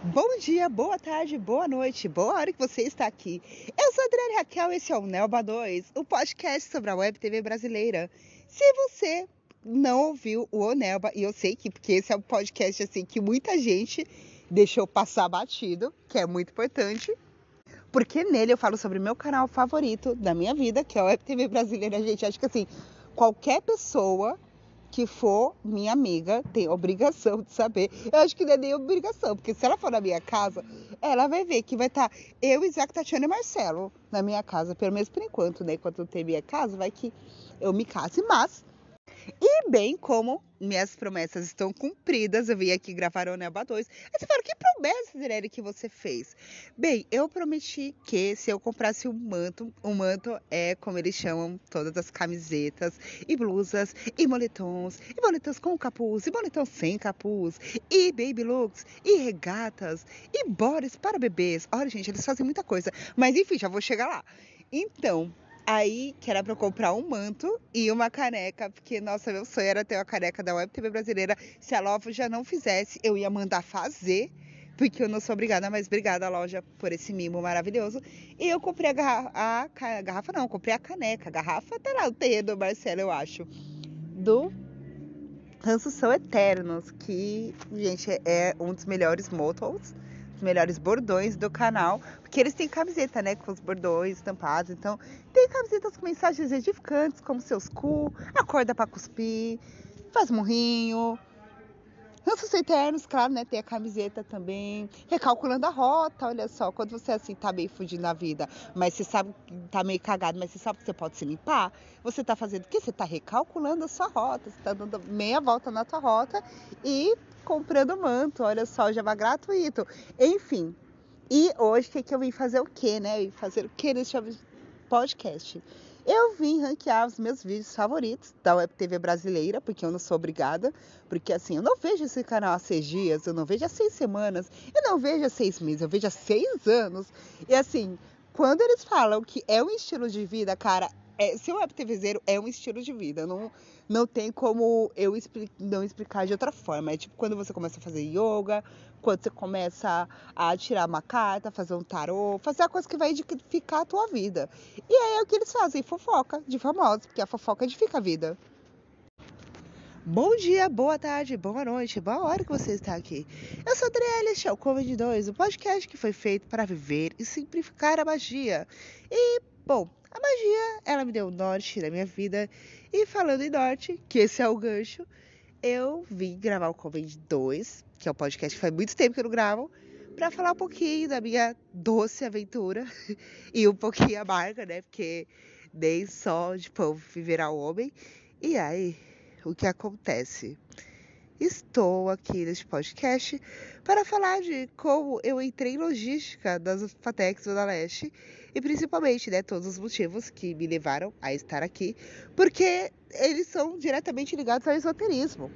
Bom dia, boa tarde, boa noite, boa hora que você está aqui. Eu sou a Adriane Raquel, esse é o Nelba 2, o podcast sobre a Web TV brasileira. Se você não ouviu o Onelba, e eu sei que porque esse é um podcast assim que muita gente deixou passar batido, que é muito importante, porque nele eu falo sobre o meu canal favorito da minha vida, que é a Web TV brasileira. Gente, acho que assim, qualquer pessoa que for minha amiga tem obrigação de saber. Eu acho que não é nem obrigação, porque se ela for na minha casa, ela vai ver que vai estar tá eu, Isaac, Tatiana e Marcelo na minha casa, pelo menos por enquanto, né? Enquanto não tem minha casa, vai que eu me case, mas e bem como minhas promessas estão cumpridas, eu vim aqui gravar o Neba 2. Aí você fala, que promessa, Zirelli, que você fez? Bem, eu prometi que se eu comprasse um manto, um manto é como eles chamam todas as camisetas e blusas e moletons, e moletons com capuz, e moletons sem capuz, e baby looks, e regatas, e bodies para bebês. Olha, gente, eles fazem muita coisa. Mas enfim, já vou chegar lá. Então, Aí, que era para comprar um manto e uma caneca, porque, nossa, meu sonho era ter uma caneca da Web TV brasileira. Se a loja já não fizesse, eu ia mandar fazer, porque eu não sou obrigada, mas obrigada loja por esse mimo maravilhoso. E eu comprei a garrafa, a garrafa não, comprei a caneca. A garrafa tá lá, o terreno do Marcelo, eu acho. Do Ranços São Eternos, que, gente, é um dos melhores mottos os melhores bordões do canal, porque eles têm camiseta, né, com os bordões estampados. Então, tem camisetas com mensagens edificantes, como seus cu, acorda para cuspir, faz morrinho. Ranços Eternos, claro, né? Tem a camiseta também. Recalculando a rota, olha só. Quando você assim tá meio fugindo na vida, mas você sabe que tá meio cagado, mas você sabe que você pode se limpar, você tá fazendo o quê? Você tá recalculando a sua rota. Você tá dando meia volta na tua rota e comprando manto, olha só, já vai gratuito. Enfim, e hoje que, que eu vim fazer o quê, né? Eu vim fazer o quê nesse podcast? Eu vim ranquear os meus vídeos favoritos da Web TV brasileira, porque eu não sou obrigada, porque assim, eu não vejo esse canal há seis dias, eu não vejo há seis semanas, eu não vejo há seis meses, eu vejo há seis anos. E assim, quando eles falam que é um estilo de vida, cara, é, ser web é um estilo de vida. Não, não tem como eu expli não explicar de outra forma. É tipo quando você começa a fazer yoga, quando você começa a tirar uma carta, fazer um tarô, fazer a coisa que vai edificar a tua vida. E aí é o que eles fazem, fofoca de famosos, porque a fofoca edifica a vida. Bom dia, boa tarde, boa noite, boa hora que você está aqui. Eu sou Adriele, este é o Covid 2, o podcast que foi feito para viver e simplificar a magia. E, bom, a magia, ela me deu o norte da minha vida. E falando em norte, que esse é o gancho, eu vim gravar o Covid 2, que é um podcast que faz muito tempo que eu não gravo, para falar um pouquinho da minha doce aventura e um pouquinho amarga, né? Porque nem só de pão viverá o homem. E aí, o que acontece? Estou aqui neste podcast para falar de como eu entrei em logística das Fatex da Leste e principalmente, né, todos os motivos que me levaram a estar aqui, porque eles são diretamente ligados ao esoterismo.